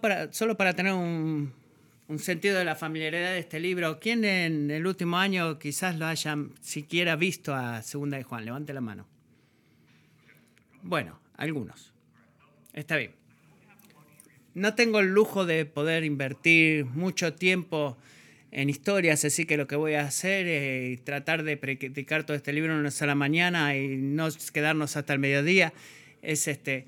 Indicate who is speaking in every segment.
Speaker 1: para, solo para tener un, sentido de la familiaridad de este libro, ¿quién en el último año quizás lo haya siquiera visto a Segunda de Juan? Levante la mano. Bueno, algunos. Está bien. No tengo el lujo de poder invertir mucho tiempo en historias, así que lo que voy a hacer es tratar de practicar todo este libro en una sola mañana y no quedarnos hasta el mediodía, es este,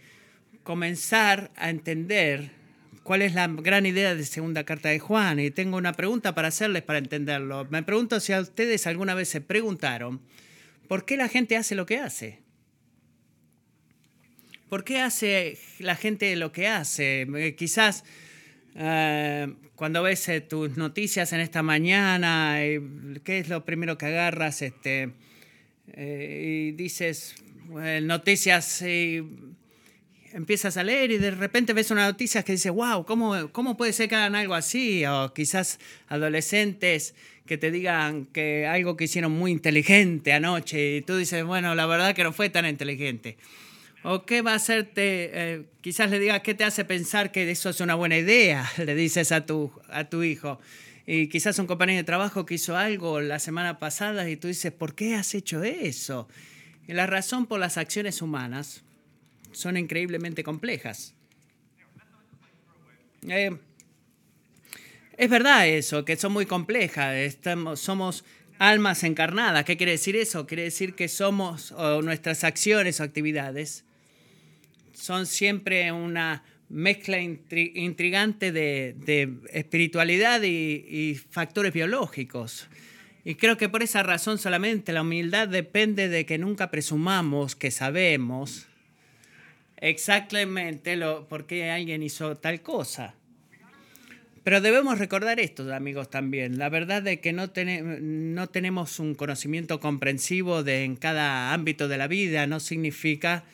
Speaker 1: comenzar a entender cuál es la gran idea de segunda carta de Juan. Y tengo una pregunta para hacerles para entenderlo. Me pregunto si a ustedes alguna vez se preguntaron por qué la gente hace lo que hace. ¿Por qué hace la gente lo que hace? Eh, quizás eh, cuando ves eh, tus noticias en esta mañana, ¿qué es lo primero que agarras? Este, y dices, noticias, empiezas a leer y de repente ves una noticia que dice, wow, ¿cómo, ¿cómo puede ser que hagan algo así? O quizás adolescentes que te digan que algo que hicieron muy inteligente anoche y tú dices, bueno, la verdad que no fue tan inteligente. ¿O qué va a hacerte? Eh, quizás le digas, ¿qué te hace pensar que eso es una buena idea? Le dices a tu, a tu hijo. Y quizás un compañero de trabajo que hizo algo la semana pasada y tú dices, ¿por qué has hecho eso? Y la razón por las acciones humanas son increíblemente complejas. Eh, es verdad eso, que son muy complejas. Estamos, somos almas encarnadas. ¿Qué quiere decir eso? Quiere decir que somos, o nuestras acciones o actividades, son siempre una mezcla intrigante de, espiritualidad y, factores biológicos. Y creo que por esa razón solamente la humildad depende de que nunca presumamos que sabemos exactamente lo, por qué alguien hizo tal cosa. Pero debemos recordar esto, amigos, también. La verdad es que no, no tenemos un conocimiento comprensivo de, en cada ámbito de la vida no significa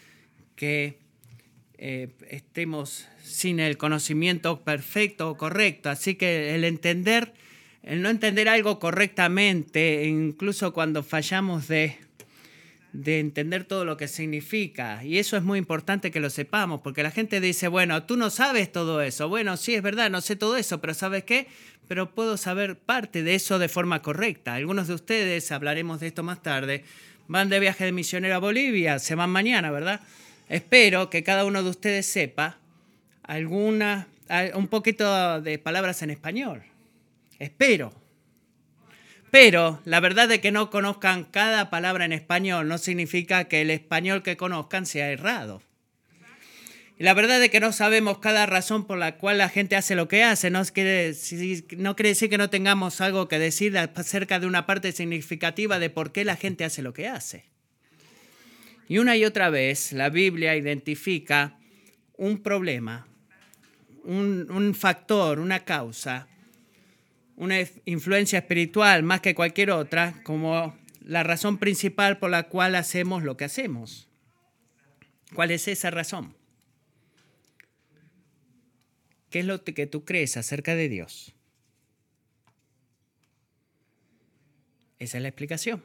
Speaker 1: que eh, estemos sin el conocimiento perfecto o correcto. Así que el entender, el no entender algo correctamente, incluso cuando fallamos de, de entender todo lo que significa. Y eso es muy importante que lo sepamos, porque la gente dice, bueno, tú no sabes todo eso. Bueno, sí, es verdad, no sé todo eso, pero ¿sabes qué? Pero puedo saber parte de eso de forma correcta. Algunos de ustedes, hablaremos de esto más tarde, van de viaje de misionero a Bolivia, se van mañana, ¿verdad? Espero que cada uno de ustedes sepa alguna, un poquito de palabras en español. Espero. Pero la verdad de que no conozcan cada palabra en español no significa que el español que conozcan sea errado. Y la verdad de que no sabemos cada razón por la cual la gente hace lo que hace. No quiere, no quiere decir que no tengamos algo que decir acerca de una parte significativa de por qué la gente hace lo que hace. Y una y otra vez la Biblia identifica un problema, un, factor, una causa, una influencia espiritual más que cualquier otra como la razón principal por la cual hacemos lo que hacemos. ¿Cuál es esa razón? ¿Qué es lo que tú crees acerca de Dios? Esa es la explicación.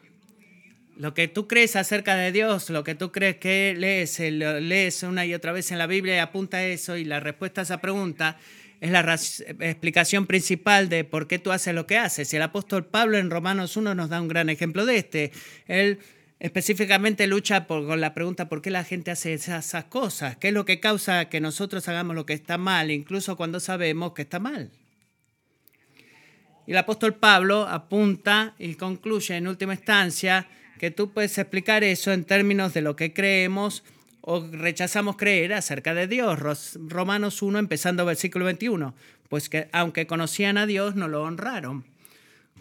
Speaker 1: Lo que tú crees acerca de Dios, lo que tú crees que lees, lees una y otra vez en la Biblia y apunta a eso y la respuesta a esa pregunta es la explicación principal de por qué tú haces lo que haces. Y el apóstol Pablo en Romanos 1 nos da un gran ejemplo de este. Él específicamente lucha con la pregunta por qué la gente hace esas, esas cosas, qué es lo que causa que nosotros hagamos lo que está mal, incluso cuando sabemos que está mal. Y el apóstol Pablo apunta y concluye en última instancia que tú puedes explicar eso en términos de lo que creemos o rechazamos creer acerca de Dios. Romanos 1, empezando versículo 21. Pues que aunque conocían a Dios, no lo honraron,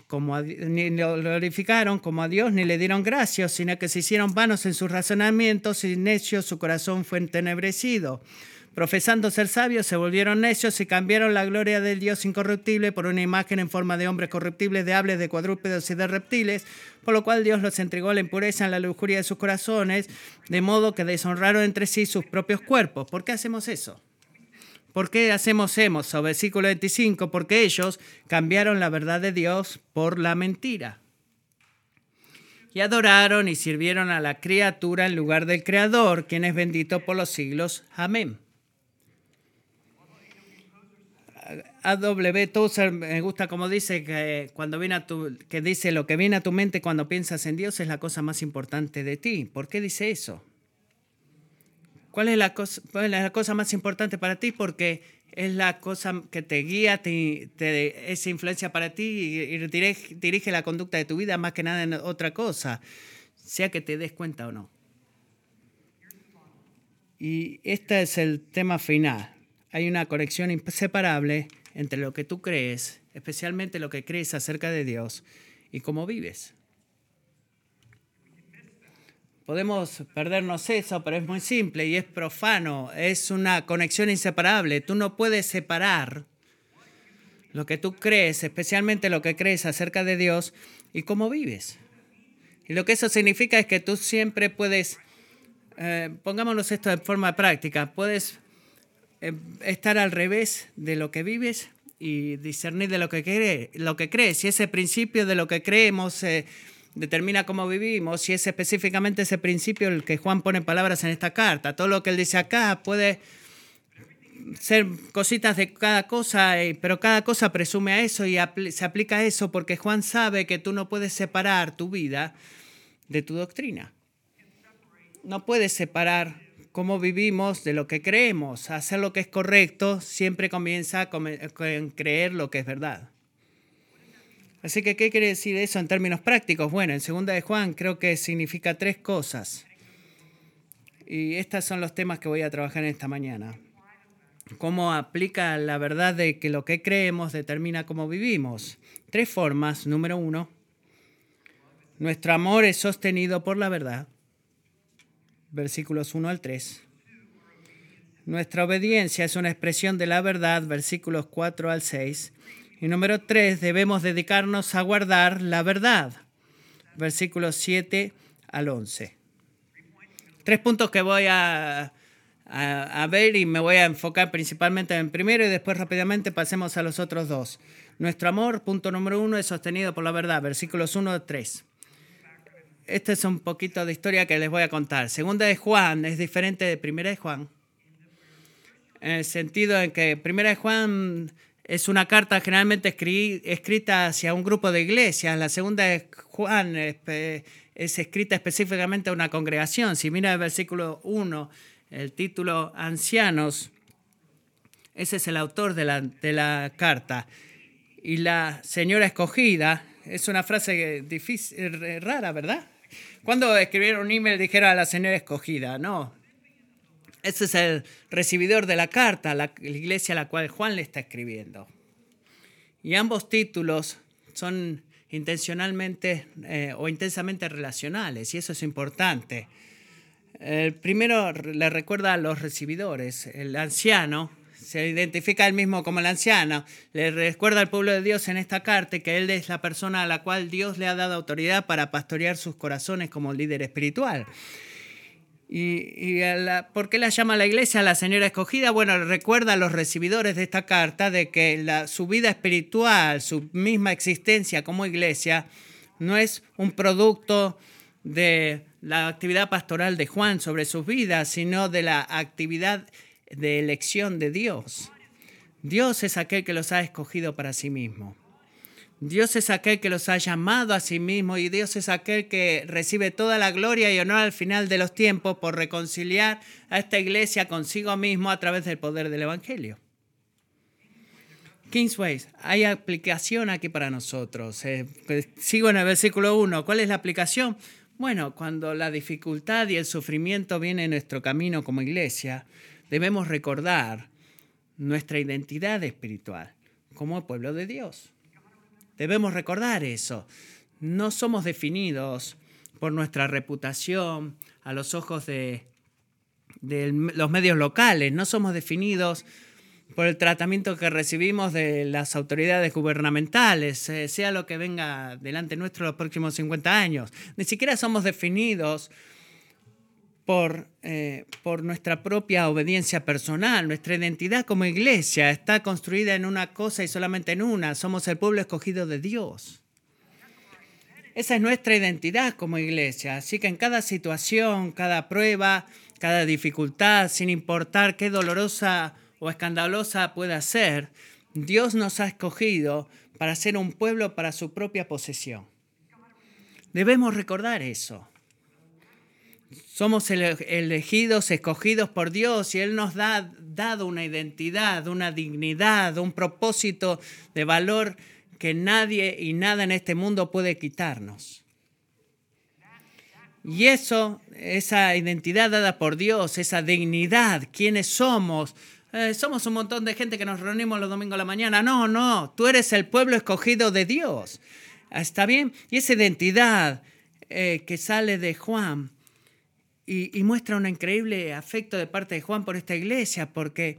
Speaker 1: como ni lo glorificaron como a Dios, ni le dieron gracias, sino que se hicieron vanos en sus razonamientos y necios su corazón fue entenebrecido. Profesando ser sabios, se volvieron necios y cambiaron la gloria del Dios incorruptible por una imagen en forma de hombres corruptibles, de aves, de cuadrúpedos y de reptiles, por lo cual Dios los entregó a la impureza en la lujuria de sus corazones, de modo que deshonraron entre sí sus propios cuerpos. ¿Por qué hacemos eso? ¿Por qué hacemos eso? Versículo 25, porque ellos cambiaron la verdad de Dios por la mentira. Y adoraron y sirvieron a la criatura en lugar del Creador, quien es bendito por los siglos. Amén. A.W. Tozer me gusta como dice que cuando viene a tu, que dice lo que viene a tu mente cuando piensas en Dios es la cosa más importante de ti. ¿Por qué dice eso? ¿Cuál es la cosa, cuál es la cosa más importante para ti? Porque es la cosa que te guía, te, te influencia para ti y, dirige, dirige la conducta de tu vida más que nada en otra cosa, sea que te des cuenta o no. Y este es el tema final. Hay una conexión inseparable entre lo que tú crees, especialmente lo que crees acerca de Dios, y cómo vives. Podemos perdernos eso, pero es muy simple y es profano. Es una conexión inseparable. Tú no puedes separar lo que tú crees, especialmente lo que crees acerca de Dios y cómo vives. Y lo que eso significa es que tú siempre puedes, eh, pongámonos esto de forma práctica, puedes estar al revés de lo que vives y discernir de lo que, cree, que crees. Y ese principio de lo que creemos... Eh, determina cómo vivimos y es específicamente ese principio el que Juan pone palabras en esta carta. Todo lo que él dice acá puede ser cositas de cada cosa, eh, pero cada cosa presume a eso y se aplica a eso porque Juan sabe que tú no puedes separar tu vida de tu doctrina. No puedes separar cómo vivimos de lo que creemos. Hacer lo que es correcto siempre comienza con creer lo que es verdad. Así que, ¿qué quiere decir eso en términos prácticos? Bueno, en segunda de Juan creo que significa tres cosas. Y estos son los temas que voy a trabajar en esta mañana. Cómo aplica la verdad de que lo que creemos determina cómo vivimos. Tres formas. Número uno, nuestro amor es sostenido por la verdad. Versículos 1 al 3. Nuestra obediencia es una expresión de la verdad. Versículos 4 al 6 y número tres, debemos dedicarnos a guardar la verdad. Versículos 7 al 11. Tres puntos que voy a, a, ver y me voy a enfocar principalmente en primero y después rápidamente pasemos a los otros dos. Nuestro amor, punto número uno, es sostenido por la verdad. Versículos 1 al 3. Este es un poquito de historia que les voy a contar. Segunda de Juan es diferente de primera de Juan. En el sentido en que primera de Juan es una carta generalmente escrita hacia un grupo de iglesias. La segunda de Juan es, escrita específicamente a una congregación. Si mira el versículo 1, el título Ancianos, ese es el autor de la, de la carta. Y la señora escogida es una frase difícil, rara, ¿verdad? Cuando escribieron un email dijeron a la señora escogida, no, ese es el recibidor de la carta, la, iglesia a la cual Juan le está escribiendo. Y ambos títulos son intencionalmente eh, o intensamente relacionales, y eso es importante. El primero le recuerda a los recibidores. El anciano se identifica él mismo como el anciano. Le recuerda al pueblo de Dios en esta carta que él es la persona a la cual Dios le ha dado autoridad para pastorear sus corazones como líder espiritual. ¿Y, por qué la llama la iglesia la señora escogida? Bueno, recuerda a los recibidores de esta carta de que la, su vida espiritual, su misma existencia como iglesia, no es un producto de la actividad pastoral de Juan sobre sus vidas, sino de la actividad de elección de Dios. Dios es aquel que los ha escogido para sí mismo. Dios es aquel que los ha llamado a sí mismo y Dios es aquel que recibe toda la gloria y honor al final de los tiempos por reconciliar a esta iglesia consigo mismo a través del poder del Evangelio. Kingsways, hay aplicación aquí para nosotros. Eh, pues, sigo en el versículo 1. ¿Cuál es la aplicación? Bueno, cuando la dificultad y el sufrimiento vienen en nuestro camino como iglesia, debemos recordar nuestra identidad espiritual como pueblo de Dios. Debemos recordar eso. No somos definidos por nuestra reputación a los ojos de, los medios locales, no somos definidos por el tratamiento que recibimos de las autoridades gubernamentales, eh, sea lo que venga delante nuestro los próximos 50 años. Ni siquiera somos definidos por, eh, por nuestra propia obediencia personal. Nuestra identidad como iglesia está construida en una cosa y solamente en una. Somos el pueblo escogido de Dios. Esa es nuestra identidad como iglesia. Así que en cada situación, cada prueba, cada dificultad, sin importar qué dolorosa o escandalosa pueda ser, Dios nos ha escogido para ser un pueblo para su propia posesión. Debemos recordar eso. Somos elegidos, escogidos por Dios y Él nos ha dado una identidad, una dignidad, un propósito de valor que nadie y nada en este mundo puede quitarnos. Y eso, esa identidad dada por Dios, esa dignidad, quiénes somos, eh, somos un montón de gente que nos reunimos los domingos a la mañana. No, no, tú eres el pueblo escogido de Dios. ¿Está bien? Y esa identidad eh, que sale de Juan y, muestra un increíble afecto de parte de Juan por esta iglesia, porque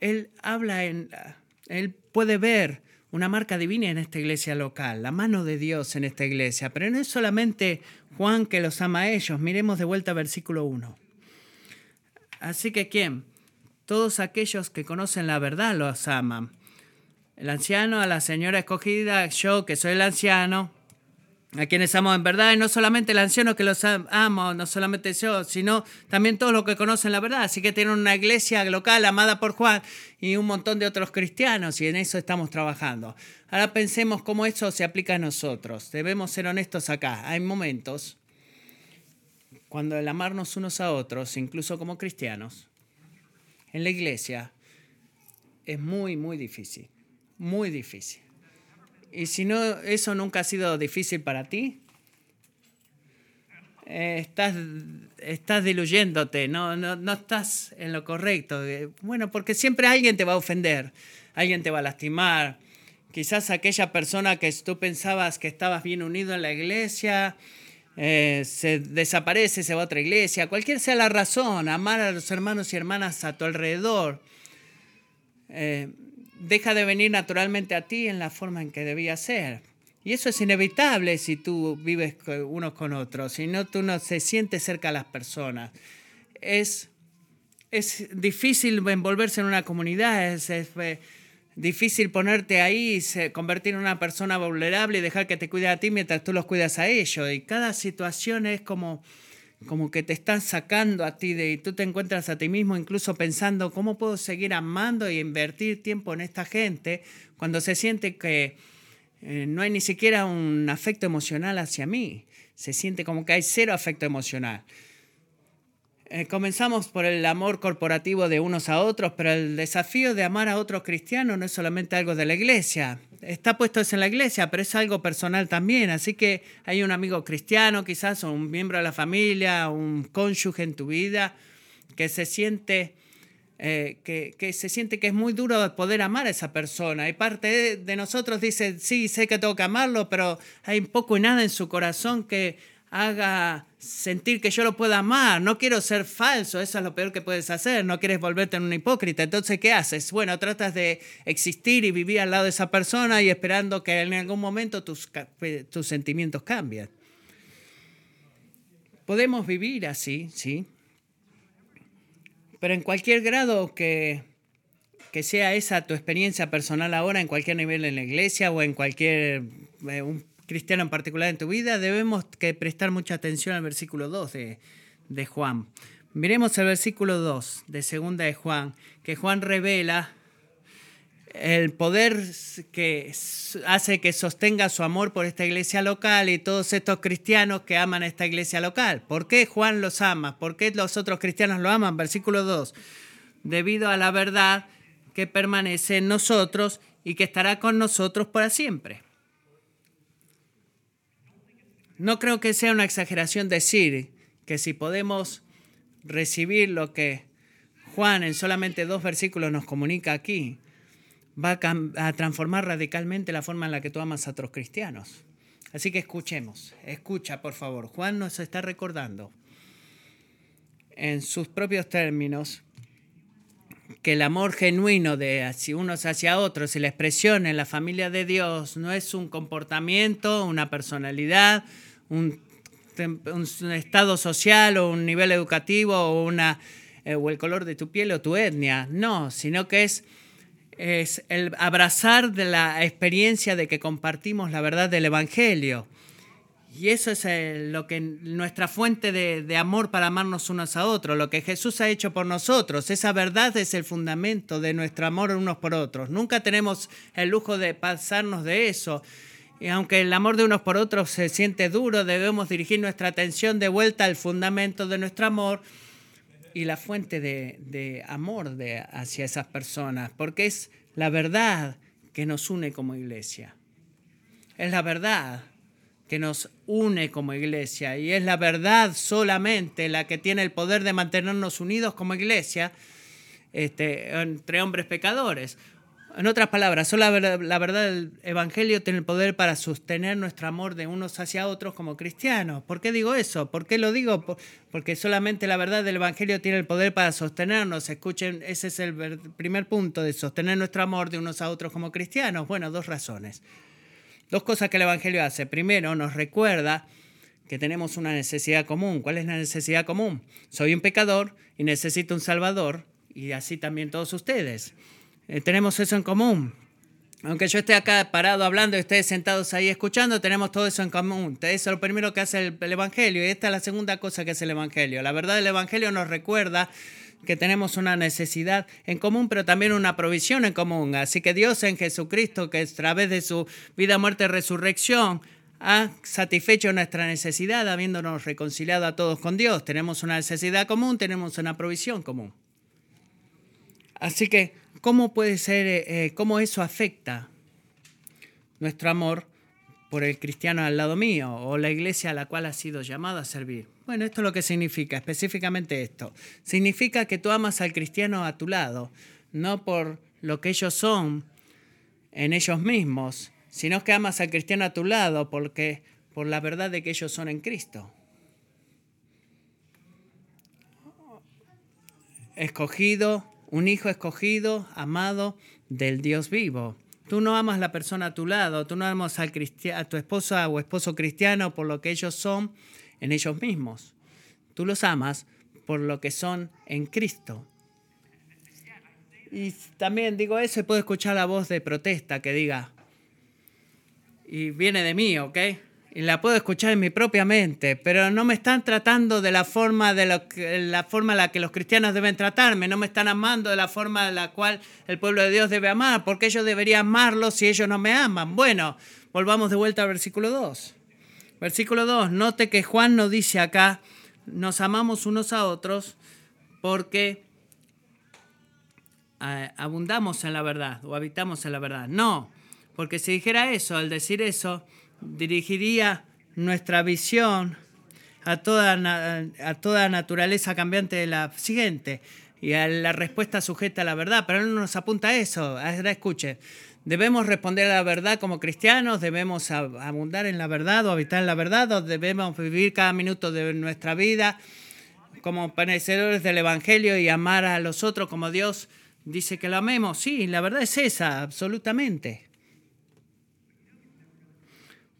Speaker 1: él habla en, él puede ver una marca divina en esta iglesia local, la mano de Dios en esta iglesia, pero no es solamente Juan que los ama a ellos, miremos de vuelta versículo 1. Así que ¿quién? Todos aquellos que conocen la verdad los aman. El anciano, a la señora escogida, yo que soy el anciano, a quienes amo en verdad, y no solamente el anciano que los amo, no solamente yo, sino también todos los que conocen la verdad. Así que tienen una iglesia local amada por Juan y un montón de otros cristianos, y en eso estamos trabajando. Ahora pensemos cómo eso se aplica a nosotros. Debemos ser honestos acá. Hay momentos cuando el amarnos unos a otros, incluso como cristianos, en la iglesia, es muy, muy difícil. Muy difícil. Y si no, eso nunca ha sido difícil para ti, eh, estás, estás diluyéndote, no, no, no estás en lo correcto. Eh, bueno, porque siempre alguien te va a ofender, alguien te va a lastimar. Quizás aquella persona que tú pensabas que estabas bien unido en la iglesia, eh, se desaparece, se va a otra iglesia, cualquier sea la razón, amar a los hermanos y hermanas a tu alrededor deja de venir naturalmente a ti en la forma en que debía ser. Y eso es inevitable si tú vives unos con otros, si no tú no se sientes cerca a las personas. Es, es difícil envolverse en una comunidad, es, es eh, difícil ponerte ahí, se, convertir en una persona vulnerable y dejar que te cuide a ti mientras tú los cuidas a ellos. Y cada situación es como como que te están sacando a ti de y tú te encuentras a ti mismo incluso pensando cómo puedo seguir amando y invertir tiempo en esta gente cuando se siente que eh, no hay ni siquiera un afecto emocional hacia mí. Se siente como que hay cero afecto emocional. Eh, comenzamos por el amor corporativo de unos a otros, pero el desafío de amar a otros cristianos no es solamente algo de la iglesia. Está puesto eso en la iglesia, pero es algo personal también. Así que hay un amigo cristiano, quizás, o un miembro de la familia, un cónyuge en tu vida, que se siente, eh, que, se siente que es muy duro poder amar a esa persona. Y parte de nosotros dice, sí, sé que tengo que amarlo, pero hay poco y nada en su corazón que haga sentir que yo lo pueda amar. No quiero ser falso, eso es lo peor que puedes hacer. No quieres volverte en un hipócrita. Entonces, ¿qué haces? Bueno, tratas de existir y vivir al lado de esa persona y esperando que en algún momento tus, tus sentimientos cambien. Podemos vivir así, sí. Pero en cualquier grado que, que sea esa tu experiencia personal ahora, en cualquier nivel en la iglesia o en cualquier eh, cristiano en particular en tu vida, debemos que prestar mucha atención al versículo 2 de, de Juan. Miremos el versículo 2 de segunda de Juan, que Juan revela el poder que hace que sostenga su amor por esta iglesia local y todos estos cristianos que aman a esta iglesia local. ¿Por qué Juan los ama? ¿Por qué los otros cristianos lo aman? Versículo 2. Debido a la verdad que permanece en nosotros y que estará con nosotros para siempre. No creo que sea una exageración decir que si podemos recibir lo que Juan en solamente dos versículos nos comunica aquí, va a, transformar radicalmente la forma en la que tú amas a otros cristianos. Así que escuchemos, escucha por favor. Juan nos está recordando en sus propios términos que el amor genuino de unos hacia otros y la expresión en la familia de Dios no es un comportamiento, una personalidad, un, estado social o un nivel educativo o, una, eh, o el color de tu piel o tu etnia. No, sino que es, es el abrazar de la experiencia de que compartimos la verdad del Evangelio. Y eso es eh, lo que nuestra fuente de, amor para amarnos unos a otros, lo que Jesús ha hecho por nosotros. Esa verdad es el fundamento de nuestro amor unos por otros. Nunca tenemos el lujo de pasarnos de eso. Y aunque el amor de unos por otros se siente duro, debemos dirigir nuestra atención de vuelta al fundamento de nuestro amor y la fuente de, amor hacia esas personas, porque es la verdad que nos une como iglesia. Es la verdad que nos une como iglesia y es la verdad solamente la que tiene el poder de mantenernos unidos como iglesia este, entre hombres pecadores. En otras palabras, solo la verdad, del Evangelio tiene el poder para sostener nuestro amor de unos hacia otros como cristianos. ¿Por qué digo eso? ¿Por qué lo digo? Porque solamente la verdad del Evangelio tiene el poder para sostenernos. Escuchen, ese es el primer punto de sostener nuestro amor de unos a otros como cristianos. Bueno, dos razones. Dos cosas que el Evangelio hace. Primero, nos recuerda que tenemos una necesidad común. ¿Cuál es la necesidad común? Soy un pecador y necesito un Salvador, y así también todos ustedes. Eh, tenemos eso en común. Aunque yo esté acá parado hablando y ustedes sentados ahí escuchando, tenemos todo eso en común. Eso es lo primero que hace el, el Evangelio y esta es la segunda cosa que hace el Evangelio. La verdad del Evangelio nos recuerda que tenemos una necesidad en común, pero también una provisión en común. Así que Dios en Jesucristo, que a través de su vida, muerte y resurrección, ha satisfecho nuestra necesidad, habiéndonos reconciliado a todos con Dios. Tenemos una necesidad común, tenemos una provisión común. Así que ¿Cómo puede ser, eh, eh, cómo eso afecta nuestro amor por el cristiano al lado mío o la iglesia a la cual ha sido llamado a servir? Bueno, esto es lo que significa, específicamente esto. Significa que tú amas al cristiano a tu lado, no por lo que ellos son en ellos mismos, sino que amas al cristiano a tu lado porque por la verdad de que ellos son en Cristo. Escogido, un hijo escogido, amado del Dios vivo. Tú no amas a la persona a tu lado, tú no amas a tu esposa o esposo cristiano por lo que ellos son en ellos mismos. Tú los amas por lo que son en Cristo. Y también digo eso y puedo escuchar la voz de protesta que diga, y viene de mí, ¿ok? La puedo escuchar en mi propia mente, pero no me están tratando de la forma, de la forma en la que los cristianos deben tratarme, no me están amando de la forma en la cual el pueblo de Dios debe amar, porque yo debería amarlos si ellos no me aman. Bueno, volvamos de vuelta al versículo 2. Versículo 2, note que Juan nos dice acá, nos amamos unos a otros porque eh, abundamos en la verdad o habitamos en la verdad. No, porque si dijera eso, al decir eso, dirigiría nuestra visión a toda, a toda naturaleza cambiante de la siguiente y a la respuesta sujeta a la verdad, pero no nos apunta a eso. Ahora escuche, debemos responder a la verdad como cristianos, debemos abundar en la verdad o habitar en la verdad, o debemos vivir cada minuto de nuestra vida como penecedores del Evangelio y amar a los otros como Dios dice que lo amemos. Sí, la verdad es esa, absolutamente.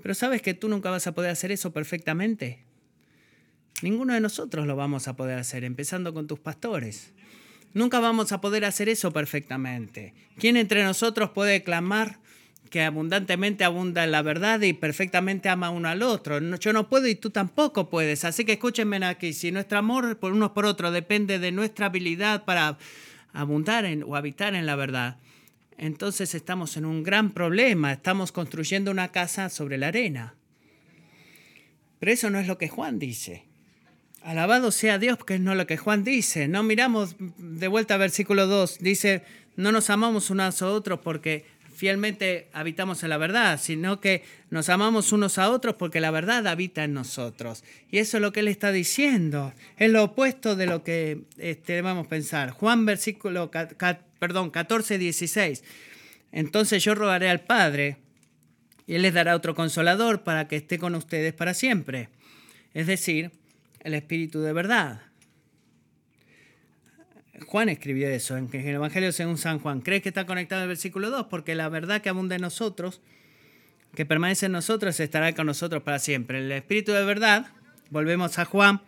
Speaker 1: Pero sabes que tú nunca vas a poder hacer eso perfectamente. Ninguno de nosotros lo vamos a poder hacer, empezando con tus pastores. Nunca vamos a poder hacer eso perfectamente. ¿Quién entre nosotros puede clamar que abundantemente abunda en la verdad y perfectamente ama uno al otro? Yo no puedo y tú tampoco puedes. Así que escúchenme aquí. Si nuestro amor por unos por otros depende de nuestra habilidad para abundar en, o habitar en la verdad, entonces estamos en un gran problema, estamos construyendo una casa sobre la arena. Pero eso no es lo que Juan dice. Alabado sea Dios, porque no es lo que Juan dice. No miramos de vuelta al versículo 2. Dice, no nos amamos unos a otros porque fielmente habitamos en la verdad, sino que nos amamos unos a otros porque la verdad habita en nosotros. Y eso es lo que él está diciendo. Es lo opuesto de lo que este, debemos pensar. Juan versículo perdón, 14, 16. Entonces yo rogaré al Padre y Él les dará otro consolador para que esté con ustedes para siempre. Es decir, el Espíritu de verdad. Juan escribió eso en el Evangelio según San Juan. ¿Crees que está conectado al versículo 2? Porque la verdad que abunda en nosotros, que permanece en nosotros, estará con nosotros para siempre. El Espíritu de verdad, volvemos a Juan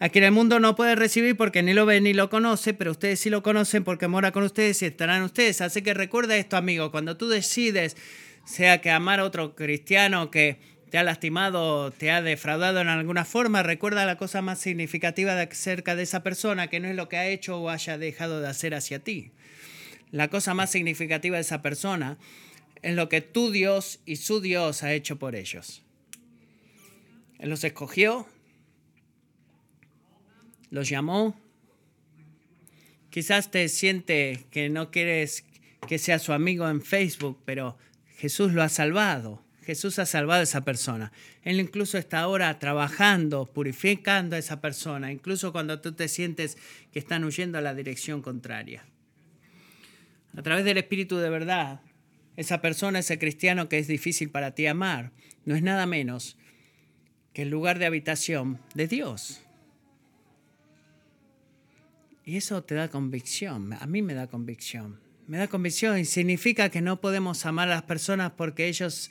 Speaker 1: a quien el mundo no puede recibir porque ni lo ve ni lo conoce, pero ustedes sí lo conocen porque mora con ustedes y estarán ustedes. Así que recuerda esto, amigo, cuando tú decides, sea que amar a otro cristiano que te ha lastimado, te ha defraudado en alguna forma, recuerda la cosa más significativa de acerca de esa persona, que no es lo que ha hecho o haya dejado de hacer hacia ti. La cosa más significativa de esa persona es lo que tu Dios y su Dios ha hecho por ellos. Él los escogió, los llamó. Quizás te siente que no quieres que sea su amigo en Facebook, pero Jesús lo ha salvado. Jesús ha salvado a esa persona. Él incluso está ahora trabajando, purificando a esa persona, incluso cuando tú te sientes que están huyendo a la dirección contraria. A través del Espíritu de verdad, esa persona, ese cristiano que es difícil para ti amar, no es nada menos que el lugar de habitación de Dios. Y eso te da convicción, a mí me da convicción. Me da convicción y significa que no podemos amar a las personas porque ellos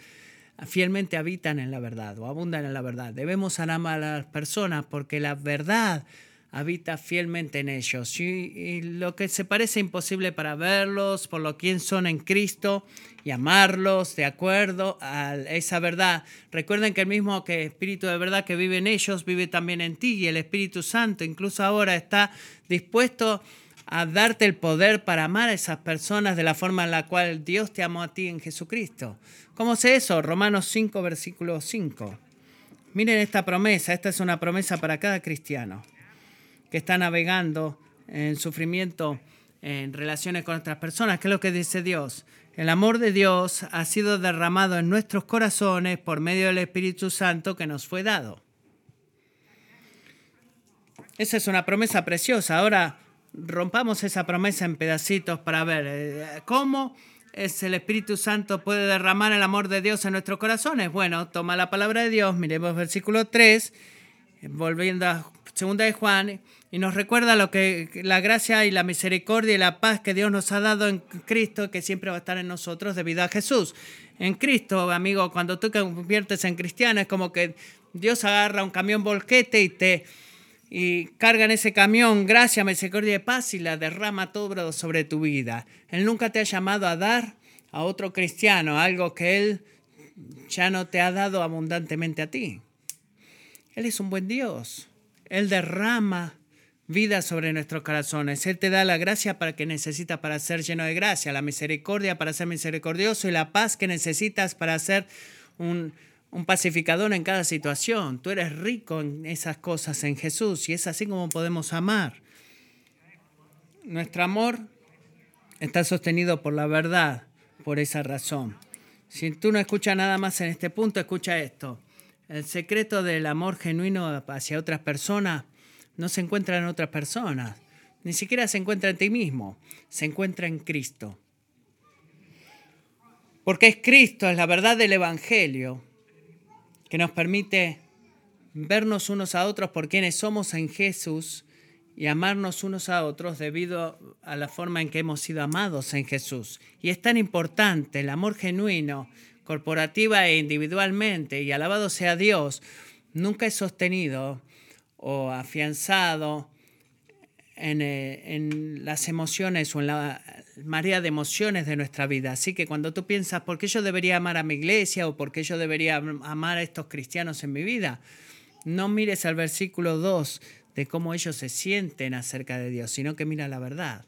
Speaker 1: fielmente habitan en la verdad o abundan en la verdad. Debemos amar a las personas porque la verdad habita fielmente en ellos. Y, lo que se parece imposible para verlos, por lo que son en Cristo y amarlos de acuerdo a esa verdad. Recuerden que el mismo que Espíritu de verdad que vive en ellos vive también en ti y el Espíritu Santo incluso ahora está dispuesto a darte el poder para amar a esas personas de la forma en la cual Dios te amó a ti en Jesucristo. ¿Cómo es eso? Romanos 5, versículo 5. Miren esta promesa, esta es una promesa para cada cristiano que está navegando en sufrimiento en relaciones con otras personas. ¿Qué es lo que dice Dios? El amor de Dios ha sido derramado en nuestros corazones por medio del Espíritu Santo que nos fue dado. Esa es una promesa preciosa. Ahora rompamos esa promesa en pedacitos para ver eh, cómo es el Espíritu Santo puede derramar el amor de Dios en nuestros corazones. Bueno, toma la palabra de Dios, miremos versículo 3, volviendo a segunda de Juan, y nos recuerda lo que la gracia y la misericordia y la paz que Dios nos ha dado en Cristo, que siempre va a estar en nosotros debido a Jesús. En Cristo, amigo, cuando tú te conviertes en cristiano, es como que Dios agarra un camión volquete y te y carga en ese camión gracia, misericordia y paz y la derrama todo sobre tu vida. Él nunca te ha llamado a dar a otro cristiano algo que Él ya no te ha dado abundantemente a ti. Él es un buen Dios. Él derrama vida sobre nuestros corazones. Él te da la gracia para que necesitas para ser lleno de gracia, la misericordia para ser misericordioso y la paz que necesitas para ser un, un pacificador en cada situación. Tú eres rico en esas cosas en Jesús y es así como podemos amar. Nuestro amor está sostenido por la verdad, por esa razón. Si tú no escuchas nada más en este punto, escucha esto. El secreto del amor genuino hacia otras personas no se encuentra en otras personas, ni siquiera se encuentra en ti mismo, se encuentra en Cristo. Porque es Cristo, es la verdad del Evangelio, que nos permite vernos unos a otros por quienes somos en Jesús y amarnos unos a otros debido a la forma en que hemos sido amados en Jesús. Y es tan importante el amor genuino, corporativa e individualmente, y alabado sea Dios, nunca es sostenido o afianzado eh, en, las emociones o en la marea de emociones de nuestra vida. Así que cuando tú piensas, ¿por qué yo debería amar a mi iglesia o por qué yo debería amar a estos cristianos en mi vida? No mires al versículo 2 de cómo ellos se sienten acerca de Dios, sino que mira la verdad.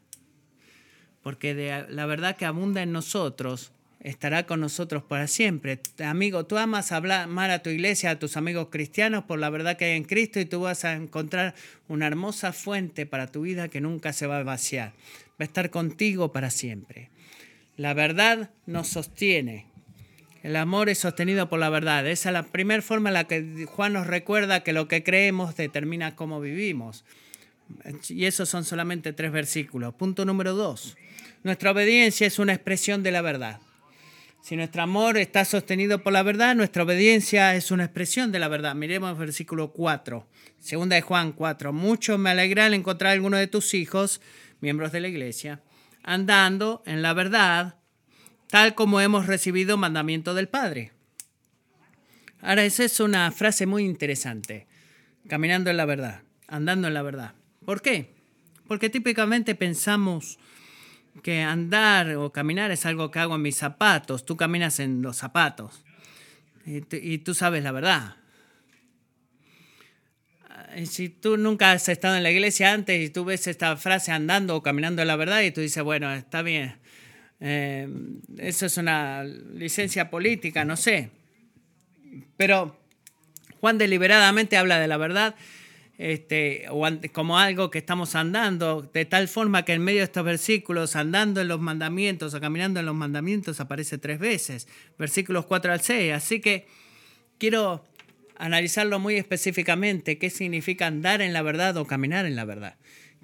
Speaker 1: Porque de la verdad que abunda en nosotros estará con nosotros para siempre. Amigo, tú amas amar a tu iglesia, a tus amigos cristianos por la verdad que hay en Cristo y tú vas a encontrar una hermosa fuente para tu vida que nunca se va a vaciar. Va a estar contigo para siempre. La verdad nos sostiene. El amor es sostenido por la verdad. Esa es la primera forma en la que Juan nos recuerda que lo que creemos determina cómo vivimos. Y esos son solamente tres versículos. Punto número dos. Nuestra obediencia es una expresión de la verdad. Si nuestro amor está sostenido por la verdad, nuestra obediencia es una expresión de la verdad. Miremos el versículo 4, segunda de Juan 4. Mucho me alegra al encontrar a alguno de tus hijos, miembros de la iglesia, andando en la verdad, tal como hemos recibido mandamiento del Padre. Ahora, esa es una frase muy interesante. Caminando en la verdad, andando en la verdad. ¿Por qué? Porque típicamente pensamos que andar o caminar es algo que hago en mis zapatos, tú caminas en los zapatos. y tú sabes la verdad. Si tú nunca has estado en la iglesia antes y tú ves esta frase andando o caminando en la verdad y tú dices, bueno, está bien, eh, eso es una licencia política, no sé. Pero Juan deliberadamente habla de la verdad este, como algo que estamos andando, de tal forma que en medio de estos versículos, andando en los mandamientos o caminando en los mandamientos, aparece tres veces, versículos 4 al 6. Así que quiero analizarlo muy específicamente, qué significa andar en la verdad o caminar en la verdad.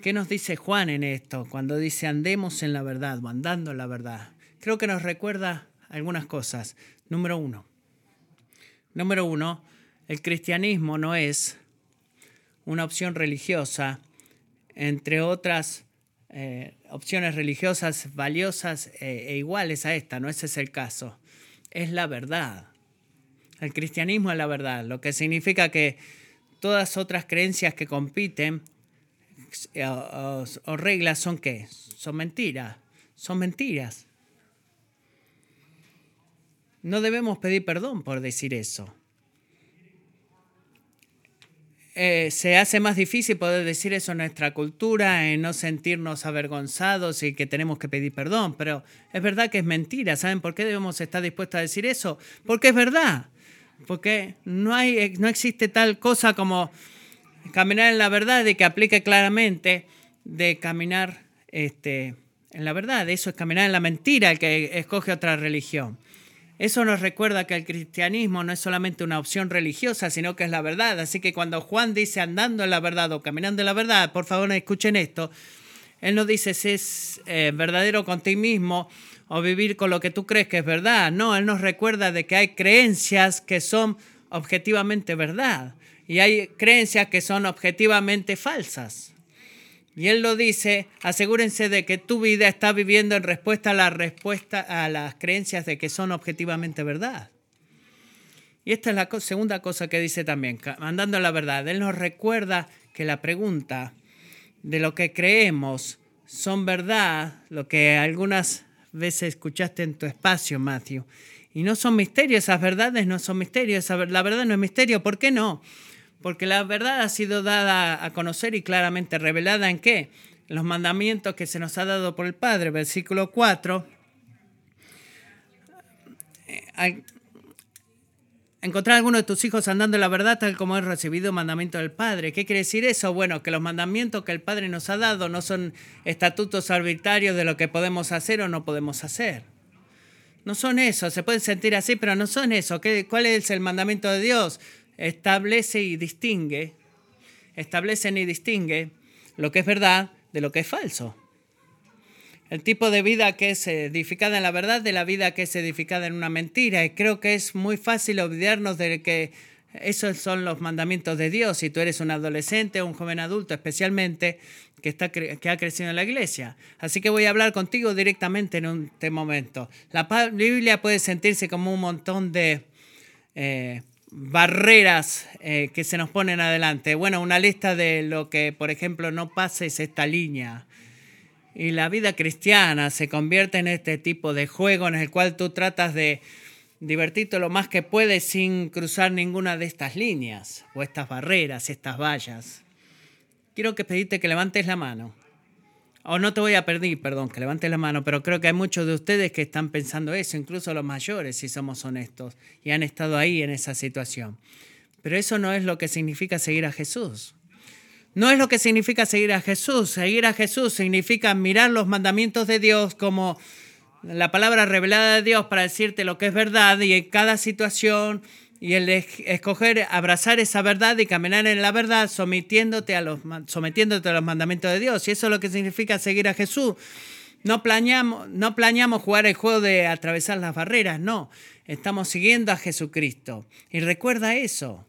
Speaker 1: ¿Qué nos dice Juan en esto cuando dice andemos en la verdad o andando en la verdad? Creo que nos recuerda algunas cosas. Número uno. Número uno, el cristianismo no es una opción religiosa, entre otras eh, opciones religiosas valiosas eh, e iguales a esta, no ese es el caso. Es la verdad. El cristianismo es la verdad, lo que significa que todas otras creencias que compiten eh, o, o reglas son qué? Son mentiras. Son mentiras. No debemos pedir perdón por decir eso. Eh, se hace más difícil poder decir eso en nuestra cultura, en no sentirnos avergonzados y que tenemos que pedir perdón, pero es verdad que es mentira. ¿Saben por qué debemos estar dispuestos a decir eso? Porque es verdad, porque no, hay, no existe tal cosa como caminar en la verdad y que aplique claramente de caminar este, en la verdad. Eso es caminar en la mentira el que escoge otra religión. Eso nos recuerda que el cristianismo no es solamente una opción religiosa, sino que es la verdad. Así que cuando Juan dice andando en la verdad o caminando en la verdad, por favor escuchen esto. Él no dice si es eh, verdadero con ti mismo o vivir con lo que tú crees que es verdad. No, Él nos recuerda de que hay creencias que son objetivamente verdad y hay creencias que son objetivamente falsas. Y él lo dice, asegúrense de que tu vida está viviendo en respuesta a la respuesta a las creencias de que son objetivamente verdad. Y esta es la segunda cosa que dice también, mandando la verdad. Él nos recuerda que la pregunta de lo que creemos son verdad, lo que algunas veces escuchaste en tu espacio, Matthew. Y no son misterios, esas verdades no son misterios, la verdad no es misterio, ¿por qué no? Porque la verdad ha sido dada a conocer y claramente revelada en qué? Los mandamientos que se nos ha dado por el Padre, versículo 4. encontrar a alguno de tus hijos andando en la verdad tal como he recibido mandamiento del Padre. ¿Qué quiere decir eso? Bueno, que los mandamientos que el Padre nos ha dado no son estatutos arbitrarios de lo que podemos hacer o no podemos hacer. No son eso, se pueden sentir así, pero no son eso. ¿Cuál es el mandamiento de Dios? Establece y distingue, establecen y distingue lo que es verdad de lo que es falso. El tipo de vida que es edificada en la verdad de la vida que es edificada en una mentira. Y creo que es muy fácil olvidarnos de que esos son los mandamientos de Dios. Si tú eres un adolescente o un joven adulto, especialmente, que, está, que ha crecido en la iglesia. Así que voy a hablar contigo directamente en este momento. La Biblia puede sentirse como un montón de eh, barreras eh, que se nos ponen adelante. Bueno, una lista de lo que, por ejemplo, no pases esta línea. Y la vida cristiana se convierte en este tipo de juego en el cual tú tratas de divertirte lo más que puedes sin cruzar ninguna de estas líneas o estas barreras, estas vallas. Quiero que pedirte que levantes la mano. O no te voy a pedir, perdón, que levantes la mano, pero creo que hay muchos de ustedes que están pensando eso, incluso los mayores, si somos honestos, y han estado ahí en esa situación. Pero eso no es lo que significa seguir a Jesús. No es lo que significa seguir a Jesús. Seguir a Jesús significa mirar los mandamientos de Dios como la palabra revelada de Dios para decirte lo que es verdad y en cada situación y el escoger abrazar esa verdad y caminar en la verdad sometiéndote a los, sometiéndote a los mandamientos de Dios. Y eso es lo que significa seguir a Jesús. No planeamos, no planeamos jugar el juego de atravesar las barreras, no. Estamos siguiendo a Jesucristo. Y recuerda eso.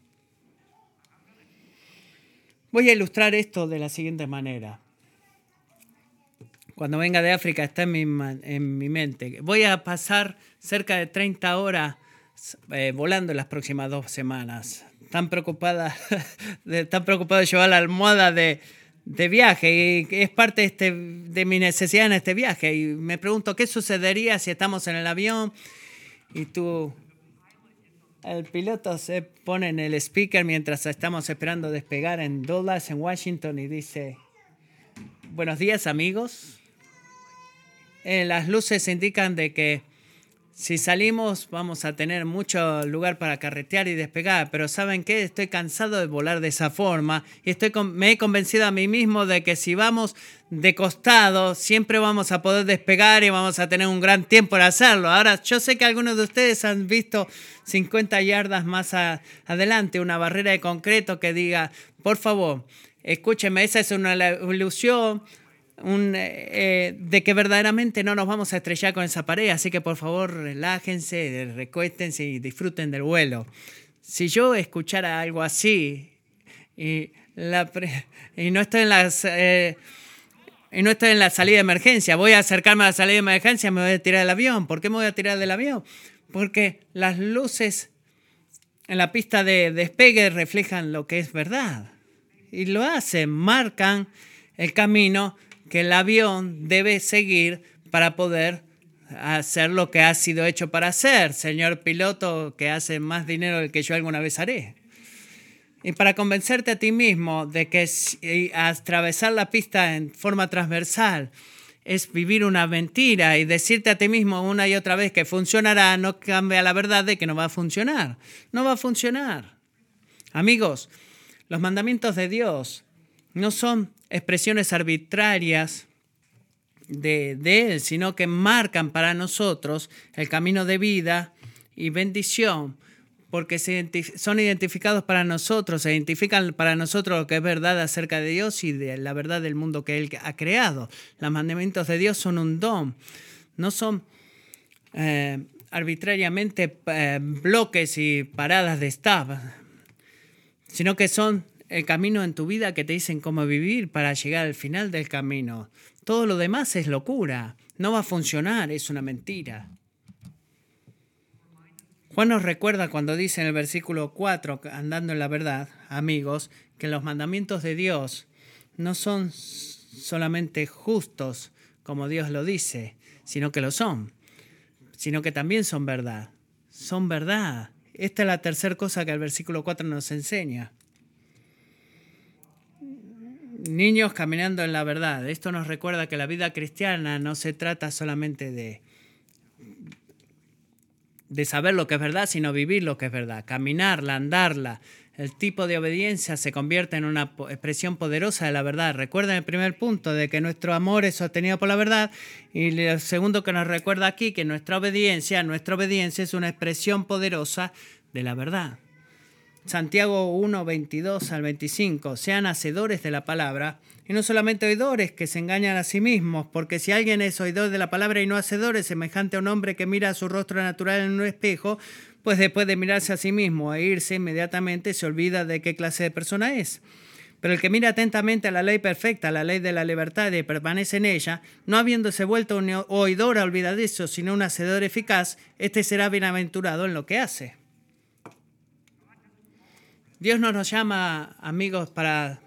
Speaker 1: Voy a ilustrar esto de la siguiente manera. Cuando venga de África está en mi, en mi mente. Voy a pasar cerca de 30 horas eh, volando en las próximas dos semanas. Tan preocupada, de, tan preocupada de llevar la almohada de, de viaje y es parte de, este, de mi necesidad en este viaje. Y me pregunto qué sucedería si estamos en el avión y tú El piloto se pone en el speaker mientras estamos esperando despegar en Dallas, en Washington, y dice, buenos días amigos. Eh, las luces indican de que si salimos vamos a tener mucho lugar para carretear y despegar, pero ¿saben qué? Estoy cansado de volar de esa forma y estoy me he convencido a mí mismo de que si vamos de costado siempre vamos a poder despegar y vamos a tener un gran tiempo para hacerlo. Ahora, yo sé que algunos de ustedes han visto 50 yardas más adelante una barrera de concreto que diga, por favor, escúcheme, esa es una ilusión un, eh, de que verdaderamente no nos vamos a estrellar con esa pared, así que por favor relájense, recuéstense y disfruten del vuelo. Si yo escuchara algo así y, no estoy en. Eh, y no estoy en la salida de emergencia, voy a acercarme a la salida de emergencia, me voy a tirar del avión. ¿Por qué me voy a tirar del avión? Porque las luces en la pista de despegue reflejan lo que es verdad. Y lo hacen, marcan el camino que el avión debe seguir para poder hacer lo que ha sido hecho para hacer, señor piloto que hace más dinero del que yo alguna vez haré. Y para convencerte a ti mismo de que atravesar la pista en forma transversal es vivir una mentira y decirte a ti mismo una y otra vez que funcionará, no cambia la verdad de que no va a funcionar. No va a funcionar. Amigos, los mandamientos de Dios no son expresiones arbitrarias de, Él, sino que marcan para nosotros el camino de vida y bendición, porque son identificados para nosotros, se identifican para nosotros lo que es verdad acerca de Dios y de la verdad del mundo que Él ha creado. Los mandamientos de Dios son un don, no son eh, arbitrariamente eh, bloques y paradas de staff, sino que son el camino en tu vida que te dicen cómo vivir para llegar al final del camino. Todo lo demás es locura. No va a funcionar, es una mentira. Juan nos recuerda cuando dice en el versículo 4, andando en la verdad, amigos, que los mandamientos de Dios no son solamente justos, como Dios lo dice, sino que lo son, sino que también son verdad. Son verdad. Esta es la tercera cosa que el versículo 4 nos enseña niños caminando en la verdad. Esto nos recuerda que la vida cristiana no se trata solamente de, de saber lo que es verdad, sino vivir lo que es verdad, caminarla, andarla. El tipo de obediencia se convierte en una expresión poderosa de la verdad. Recuerden el primer punto de que nuestro amor es sostenido por la verdad y el segundo que nos recuerda aquí que nuestra obediencia, nuestra obediencia es una expresión poderosa de la verdad. Santiago 1, 22 al 25, sean hacedores de la palabra y no solamente oidores que se engañan a sí mismos, porque si alguien es oidor de la palabra y no hacedor, es semejante a un hombre que mira su rostro natural en un espejo, pues después de mirarse a sí mismo e irse inmediatamente se olvida de qué clase de persona es. Pero el que mira atentamente a la ley perfecta, la ley de la libertad y permanece en ella, no habiéndose vuelto un oidor olvidadizo, sino un hacedor eficaz, este será bienaventurado en lo que hace. Dios no nos llama, amigos, para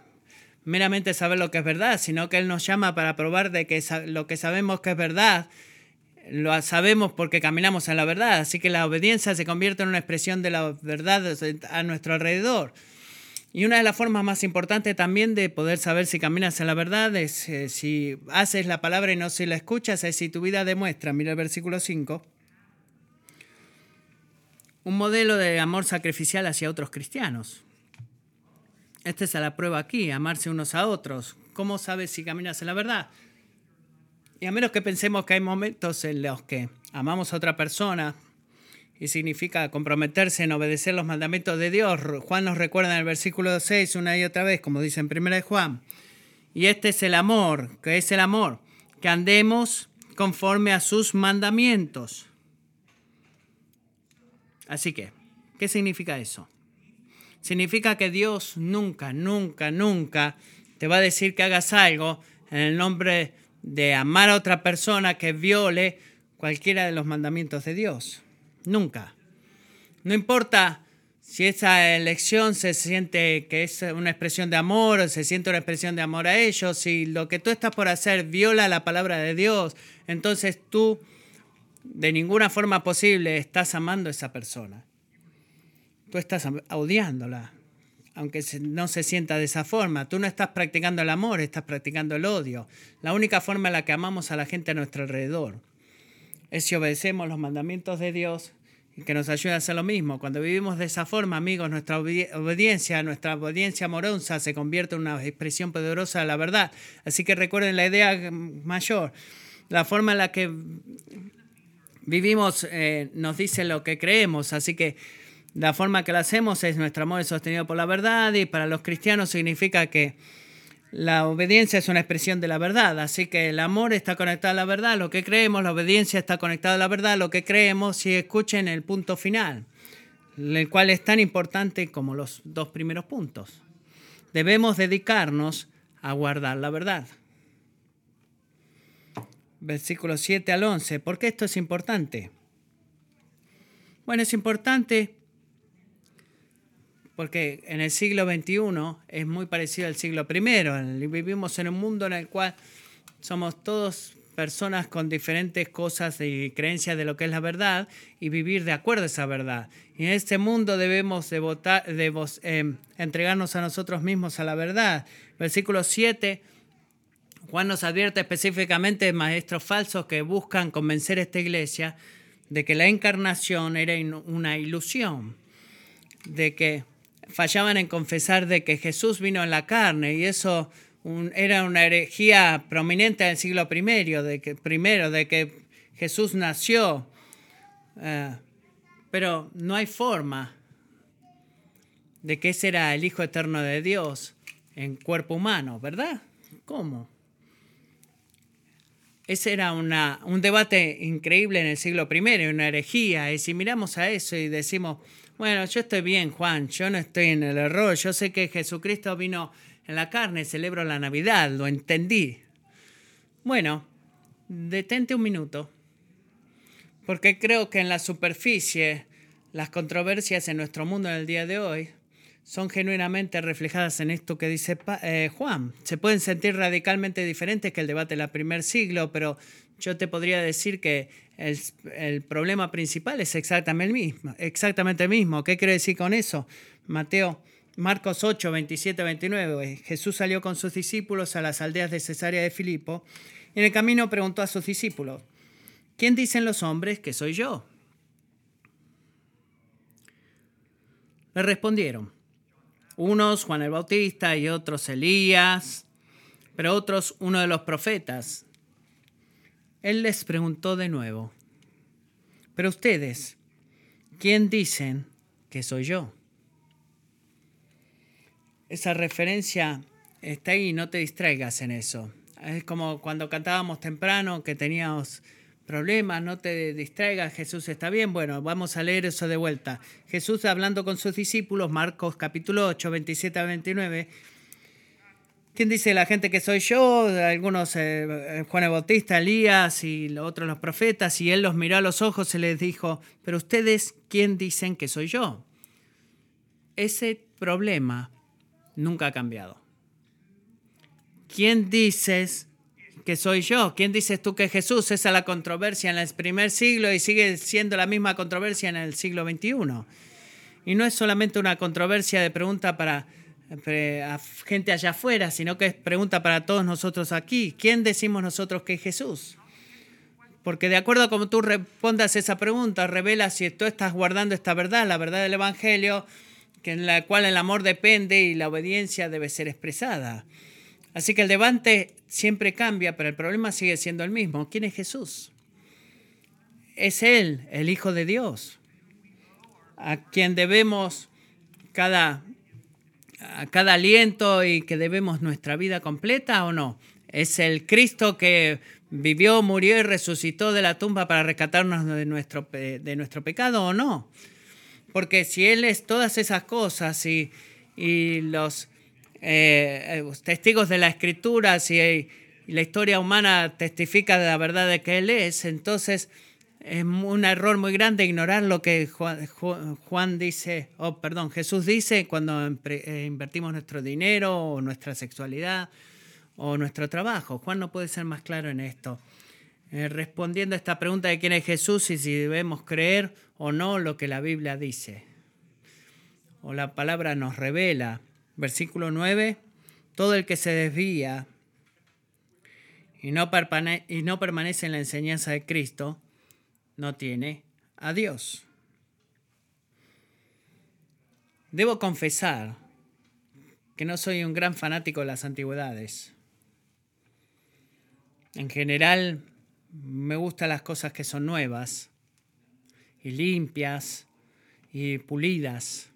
Speaker 1: meramente saber lo que es verdad, sino que Él nos llama para probar de que lo que sabemos que es verdad, lo sabemos porque caminamos en la verdad. Así que la obediencia se convierte en una expresión de la verdad a nuestro alrededor. Y una de las formas más importantes también de poder saber si caminas en la verdad es eh, si haces la palabra y no si la escuchas, es si tu vida demuestra, mira el versículo 5, un modelo de amor sacrificial hacia otros cristianos. Esta es la prueba aquí, amarse unos a otros. ¿Cómo sabes si caminas en la verdad? Y a menos que pensemos que hay momentos en los que amamos a otra persona y significa comprometerse en obedecer los mandamientos de Dios. Juan nos recuerda en el versículo 6 una y otra vez, como dice en 1 Juan. Y este es el amor, que es el amor, que andemos conforme a sus mandamientos. Así que, ¿qué significa eso? Significa que Dios nunca, nunca, nunca te va a decir que hagas algo en el nombre de amar a otra persona que viole cualquiera de los mandamientos de Dios. Nunca. No importa si esa elección se siente que es una expresión de amor o se siente una expresión de amor a ellos, si lo que tú estás por hacer viola la palabra de Dios, entonces tú de ninguna forma posible estás amando a esa persona. Tú estás odiándola, aunque no se sienta de esa forma. Tú no estás practicando el amor, estás practicando el odio. La única forma en la que amamos a la gente a nuestro alrededor es si obedecemos los mandamientos de Dios y que nos ayuda a hacer lo mismo. Cuando vivimos de esa forma, amigos, nuestra obediencia, nuestra obediencia amorosa se convierte en una expresión poderosa de la verdad. Así que recuerden la idea mayor, la forma en la que vivimos eh, nos dice lo que creemos, así que la forma que lo hacemos es nuestro amor es sostenido por la verdad y para los cristianos significa que la obediencia es una expresión de la verdad, así que el amor está conectado a la verdad, lo que creemos, la obediencia está conectada a la verdad, lo que creemos, y escuchen el punto final, el cual es tan importante como los dos primeros puntos. Debemos dedicarnos a guardar la verdad. Versículos 7 al 11. ¿Por qué esto es importante? Bueno, es importante porque en el siglo XXI es muy parecido al siglo I. Vivimos en un mundo en el cual somos todos personas con diferentes cosas y creencias de lo que es la verdad y vivir de acuerdo a esa verdad. Y en este mundo debemos de eh, entregarnos a nosotros mismos a la verdad. Versículo 7, Juan nos advierte específicamente de maestros falsos que buscan convencer a esta iglesia de que la encarnación era una ilusión, de que fallaban en confesar de que Jesús vino en la carne y eso era una herejía prominente del siglo I, de que, primero, de que Jesús nació, eh, pero no hay forma de que ese era el Hijo Eterno de Dios en cuerpo humano, ¿verdad? ¿Cómo? Ese era una, un debate increíble en el siglo I, una herejía. Y si miramos a eso y decimos, bueno, yo estoy bien, Juan, yo no estoy en el error, yo sé que Jesucristo vino en la carne, celebro la Navidad, lo entendí. Bueno, detente un minuto, porque creo que en la superficie las controversias en nuestro mundo en el día de hoy son genuinamente reflejadas en esto que dice eh, Juan. Se pueden sentir radicalmente diferentes que el debate del primer siglo, pero yo te podría decir que el, problema principal es exactamente el mismo. Exactamente el mismo. ¿Qué quiere decir con eso? Mateo, Marcos 8, 27, 29. Jesús salió con sus discípulos a las aldeas de Cesarea de Filipo y en el camino preguntó a sus discípulos, ¿quién dicen los hombres que soy yo? Le respondieron, unos Juan el Bautista y otros Elías, pero otros uno de los profetas. Él les preguntó de nuevo, pero ustedes, ¿quién dicen que soy yo? Esa referencia está ahí, no te distraigas en eso. Es como cuando cantábamos temprano que teníamos problemas, no te distraigas, Jesús está bien. Bueno, vamos a leer eso de vuelta. Jesús hablando con sus discípulos, Marcos capítulo 8, 27 a 29 ¿Quién dice la gente que soy yo? Algunos, eh, eh, Juan el Bautista, Elías y otros los profetas, y él los miró a los ojos y les dijo, pero ustedes, ¿quién dicen que soy yo? Ese problema nunca ha cambiado. ¿Quién dices que soy yo? ¿Quién dices tú que es Jesús? Esa es la controversia en el primer siglo y sigue siendo la misma controversia en el siglo XXI. Y no es solamente una controversia de pregunta para a gente allá afuera, sino que es pregunta para todos nosotros aquí. ¿Quién decimos nosotros que es Jesús? Porque de acuerdo a cómo tú respondas esa pregunta, revela si tú estás guardando esta verdad, la verdad del Evangelio, que en la cual el amor depende y la obediencia debe ser expresada. Así que el debate siempre cambia, pero el problema sigue siendo el mismo. ¿Quién es Jesús? Es Él, el Hijo de Dios, a quien debemos cada a cada aliento y que debemos nuestra vida completa o no? ¿Es el Cristo que vivió, murió y resucitó de la tumba para rescatarnos de nuestro, de nuestro pecado o no? Porque si Él es todas esas cosas y, y los eh, testigos de la Escritura, si la historia humana testifica de la verdad de que Él es, entonces es un error muy grande ignorar lo que Juan, dice, o oh, perdón, Jesús dice cuando eh, invertimos nuestro dinero o nuestra sexualidad o nuestro trabajo. Juan no puede ser más claro en esto. Eh, respondiendo a esta pregunta de quién es Jesús y si debemos creer o no lo que la Biblia dice. o la palabra nos revela. Versículo 9, todo el que se desvía y no permanece en la enseñanza de Cristo, no tiene a Dios. Debo confesar que no soy un gran fanático de las antigüedades. En general, me gustan las cosas que son nuevas y limpias y pulidas.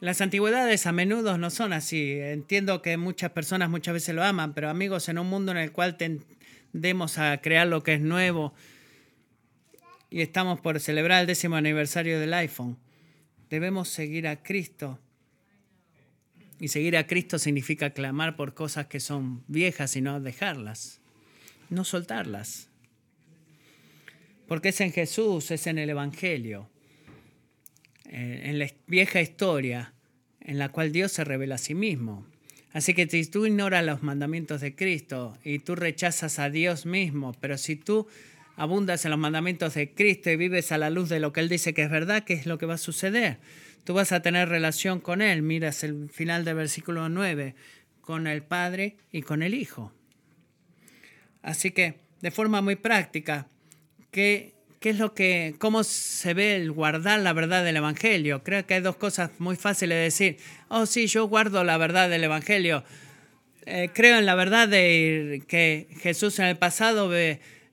Speaker 1: Las antigüedades a menudo no son así. Entiendo que muchas personas muchas veces lo aman, pero amigos, en un mundo en el cual tendemos a crear lo que es nuevo y estamos por celebrar el décimo aniversario del iPhone, debemos seguir a Cristo. Y seguir a Cristo significa clamar por cosas que son viejas y no dejarlas, no soltarlas. Porque es en Jesús, es en el Evangelio. Eh, en la vieja historia en la cual Dios se revela a sí mismo. Así que si tú ignoras los mandamientos de Cristo y tú rechazas a Dios mismo, pero si tú abundas en los mandamientos de Cristo y vives a la luz de lo que Él dice que es verdad, ¿qué es lo que va a suceder? Tú vas a tener relación con Él. Miras el final del versículo 9, con el Padre y con el Hijo. Así que, de forma muy práctica, ¿qué ¿Qué es lo que, cómo se ve el guardar la verdad del Evangelio? Creo que hay dos cosas muy fáciles de decir. Oh, sí, yo guardo la verdad del Evangelio. Eh, creo en la verdad de que Jesús en el pasado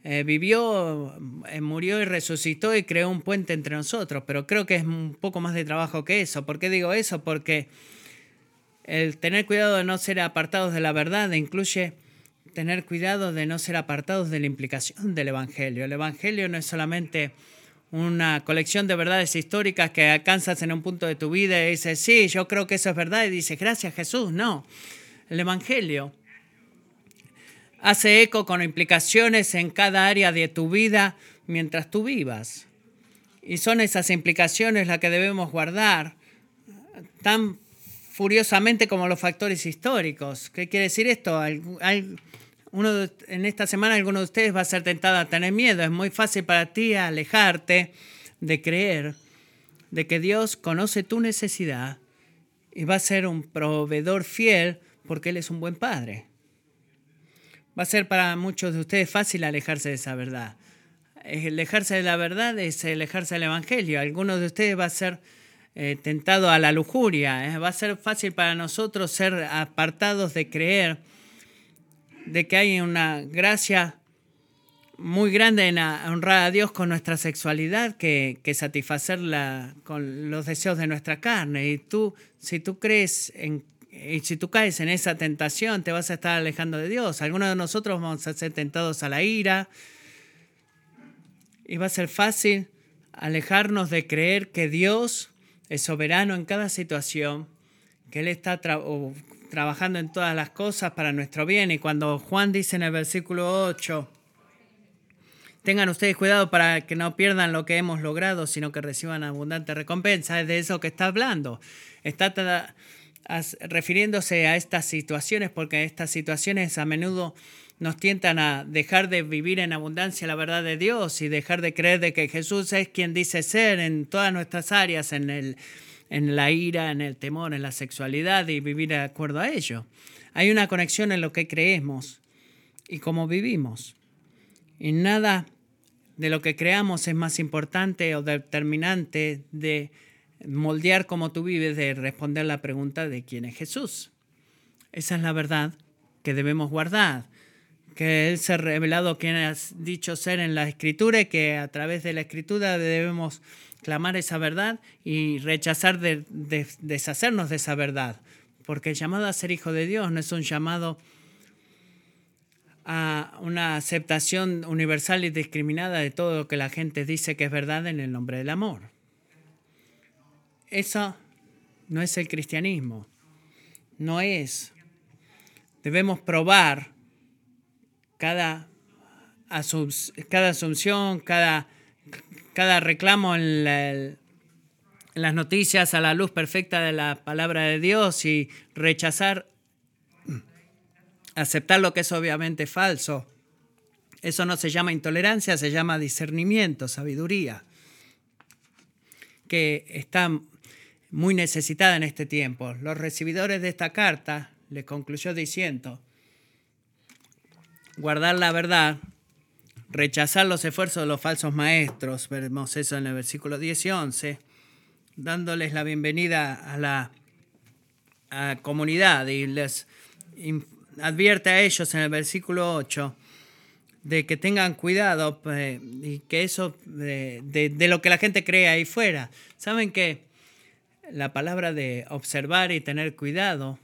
Speaker 1: eh, vivió, eh, murió y resucitó y creó un puente entre nosotros, pero creo que es un poco más de trabajo que eso. ¿Por qué digo eso? Porque el tener cuidado de no ser apartados de la verdad incluye tener cuidado de no ser apartados de la implicación del Evangelio. El Evangelio no es solamente una colección de verdades históricas que alcanzas en un punto de tu vida y dices, sí, yo creo que eso es verdad, y dices, gracias Jesús. No, el Evangelio hace eco con implicaciones en cada área de tu vida mientras tú vivas. Y son esas implicaciones las que debemos guardar tan furiosamente como los factores históricos. ¿Qué quiere decir esto? uno en esta semana alguno de ustedes va a ser tentado a tener miedo. Es muy fácil para ti alejarte de creer de que Dios conoce tu necesidad y va a ser un proveedor fiel porque Él es un buen padre. Va a ser para muchos de ustedes fácil alejarse de esa verdad. Alejarse de la verdad es alejarse del Evangelio. Algunos de ustedes va a ser eh, tentado a la lujuria. ¿eh? Va a ser fácil para nosotros ser apartados de creer de que hay una gracia muy grande en honrar a Dios con nuestra sexualidad que, que satisfacerla con los deseos de nuestra carne. Y tú, si tú crees en y si tú caes en esa tentación, te vas a estar alejando de Dios. Algunos de nosotros vamos a ser tentados a la ira. Y va a ser fácil alejarnos de creer que Dios es soberano en cada situación, que Él está trabajando en todas las cosas para nuestro bien. Y cuando Juan dice en el versículo 8, tengan ustedes cuidado para que no pierdan lo que hemos logrado, sino que reciban abundante recompensa, es de eso que está hablando. Está refiriéndose a estas situaciones, porque estas situaciones a menudo nos tientan a dejar de vivir en abundancia la verdad de Dios y dejar de creer de que Jesús es quien dice ser en todas nuestras áreas, en el en la ira, en el temor, en la sexualidad y vivir de acuerdo a ello. Hay una conexión en lo que creemos y cómo vivimos. Y nada de lo que creamos es más importante o determinante de moldear cómo tú vives, de responder la pregunta de quién es Jesús. Esa es la verdad que debemos guardar, que Él se ha revelado quien ha dicho ser en la Escritura y que a través de la Escritura debemos clamar esa verdad y rechazar de, deshacernos de esa verdad. Porque el llamado a ser hijo de Dios no es un llamado a una aceptación universal y discriminada de todo lo que la gente dice que es verdad en el nombre del amor. Eso no es el cristianismo. No es. Debemos probar cada, cada asunción, cada cada reclamo en, las noticias a la luz perfecta de la palabra de Dios y rechazar, aceptar lo que es obviamente falso. Eso no se llama intolerancia, se llama discernimiento, sabiduría, que está muy necesitada en este tiempo. Los recibidores de esta carta le concluyó diciendo, guardar la verdad, rechazar los esfuerzos de los falsos maestros, vemos eso en el versículo 10 y 11, dándoles la bienvenida a la comunidad y les advierte a ellos en el versículo 8 de que tengan cuidado pues, y que eso de, de, lo que la gente cree ahí fuera. Saben que la palabra de observar y tener cuidado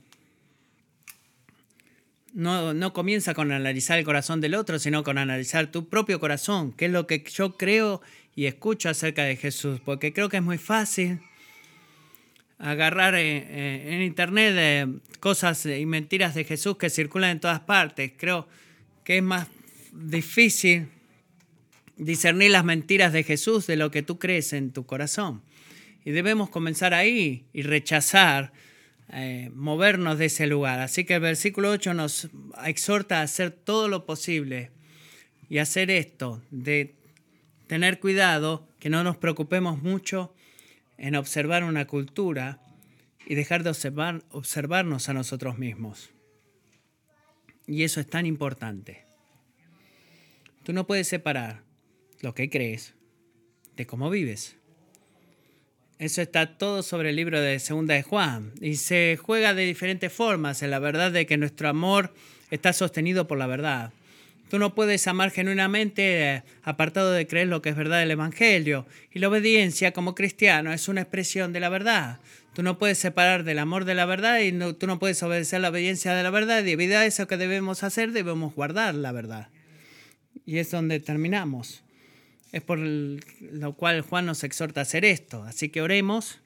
Speaker 1: no, no, comienza con analizar el corazón del otro, sino con analizar tu propio corazón, qué es lo que yo creo y escucho acerca de Jesús, porque creo que es muy fácil agarrar en, internet cosas y mentiras de Jesús que circulan en todas partes. Creo que es más difícil discernir las mentiras de Jesús de lo que tú crees en tu corazón. Y debemos comenzar ahí y rechazar, eh, movernos de ese lugar. Así que el versículo 8 nos exhorta a hacer todo lo posible y hacer esto, de tener cuidado, que no nos preocupemos mucho en observar una cultura y dejar de observar, observarnos a nosotros mismos. Y eso es tan importante. Tú no puedes separar lo que crees de cómo vives. Eso está todo sobre el libro de Segunda de Juan y se juega de diferentes formas en la verdad de que nuestro amor está sostenido por la verdad. Tú no puedes amar genuinamente eh, apartado de creer lo que es verdad del Evangelio. Y la obediencia como cristiano es una expresión de la verdad. Tú no puedes separar del amor de la verdad y tú no puedes obedecer la obediencia de la verdad. Y debido a eso que debemos hacer, debemos guardar la verdad. Y es donde terminamos. Es por lo cual Juan nos exhorta a hacer esto. Así que oremos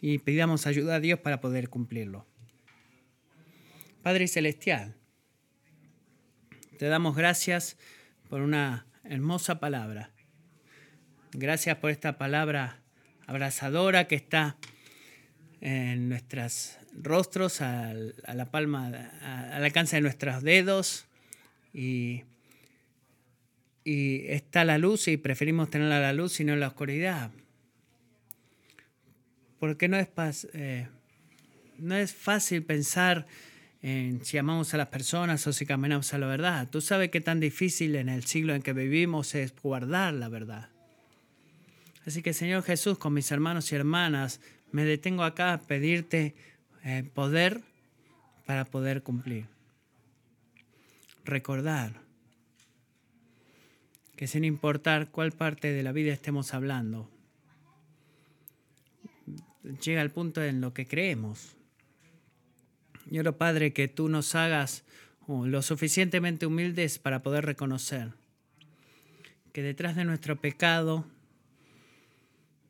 Speaker 1: y pidamos ayuda a Dios para poder cumplirlo. Padre Celestial, te damos gracias por una hermosa palabra. Gracias por esta palabra abrazadora que está en nuestros rostros, a, la palma, al alcance de nuestros dedos. Y, y está la luz y preferimos tenerla a la luz y no en la oscuridad. Porque no es, eh, no es fácil pensar si amamos a las personas o si caminamos a la verdad. Tú sabes qué tan difícil en el siglo en que vivimos es guardar la verdad. Así que Señor Jesús, con mis hermanos y hermanas, me detengo acá a pedirte eh, poder para poder cumplir. Recordar que sin importar cuál parte de la vida estemos hablando, llega el punto en lo que creemos y Padre, que tú nos hagas lo suficientemente humildes para poder reconocer que detrás de nuestro pecado,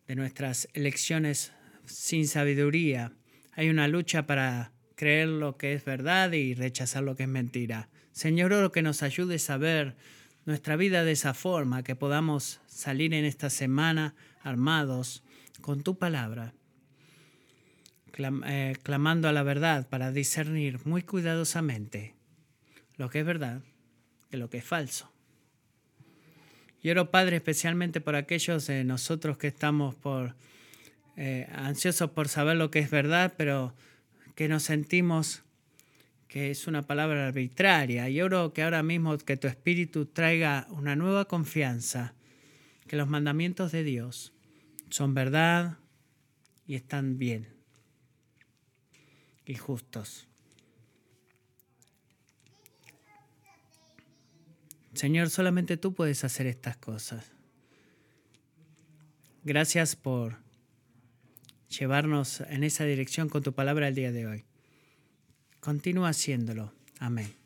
Speaker 1: de nuestras elecciones sin sabiduría, hay una lucha para creer lo que es verdad y rechazar lo que es mentira. Señor, oro que nos ayudes a ver nuestra vida de esa forma, que podamos salir en esta semana armados con tu palabra eh, clamando a la verdad para discernir muy cuidadosamente lo que es verdad de lo que es falso. Y oro, Padre, especialmente por aquellos de nosotros que estamos por, eh, ansiosos por saber lo que es verdad, pero que nos sentimos que es una palabra arbitraria. Y oro que ahora mismo que tu Espíritu traiga una nueva confianza, que los mandamientos de Dios son verdad y están bien y justos. Señor, solamente tú puedes hacer estas cosas. Gracias por llevarnos en esa dirección con tu palabra el día de hoy. Continúa haciéndolo. Amén.